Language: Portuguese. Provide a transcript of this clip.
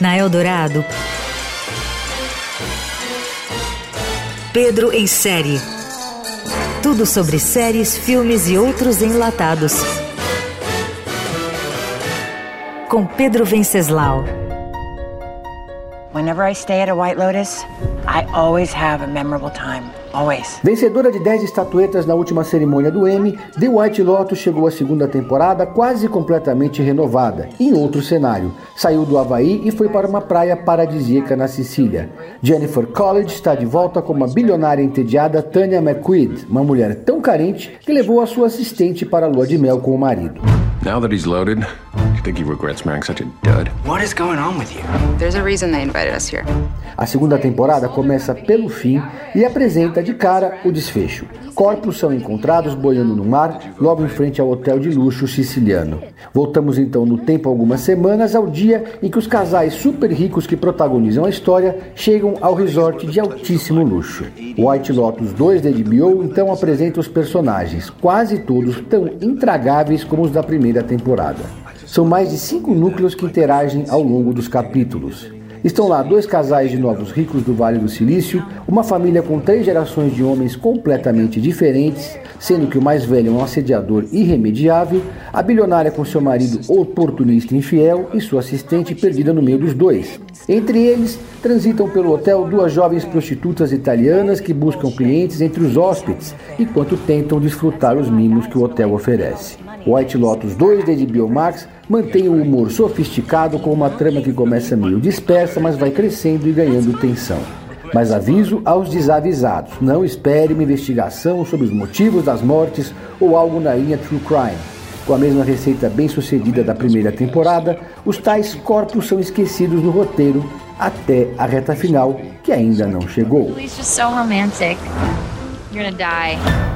Na Eldorado, Pedro em série. Tudo sobre séries, filmes e outros enlatados. Com Pedro Venceslau. Whenever I stay at a White Lotus, I always have a memorable time. Always. Vencedora de 10 estatuetas na última cerimônia do Emmy, The White Lotus chegou à segunda temporada quase completamente renovada, em outro cenário. Saiu do Havaí e foi para uma praia paradisíaca na Sicília. Jennifer College está de volta como a bilionária entediada Tanya McQuaid, uma mulher tão carente que levou a sua assistente para a lua de mel com o marido. Now that he's loaded, you think he regrets marrying such a dud? What is going on with you? There's a reason they invited us here. A segunda temporada começa pelo fim e apresenta de cara o desfecho. Corpos são encontrados boiando no mar, logo em frente ao hotel de luxo siciliano. Voltamos então no tempo algumas semanas ao dia em que os casais super ricos que protagonizam a história chegam ao resort de altíssimo luxo. White Lotus 2 da HBO então apresenta os personagens, quase todos tão intragáveis como os da primeira temporada. São mais de cinco núcleos que interagem ao longo dos capítulos. Estão lá dois casais de novos ricos do Vale do Silício, uma família com três gerações de homens completamente diferentes, sendo que o mais velho é um assediador irremediável, a bilionária com seu marido oportunista infiel e sua assistente perdida no meio dos dois. Entre eles, transitam pelo hotel duas jovens prostitutas italianas que buscam clientes entre os hóspedes, enquanto tentam desfrutar os mimos que o hotel oferece. White Lotus 2 da HBO Max mantém o humor sofisticado com uma trama que começa meio dispersa, mas vai crescendo e ganhando tensão. Mas aviso aos desavisados: não espere uma investigação sobre os motivos das mortes ou algo na linha True Crime. Com a mesma receita bem sucedida da primeira temporada, os tais corpos são esquecidos no roteiro até a reta final, que ainda não chegou. You're gonna die.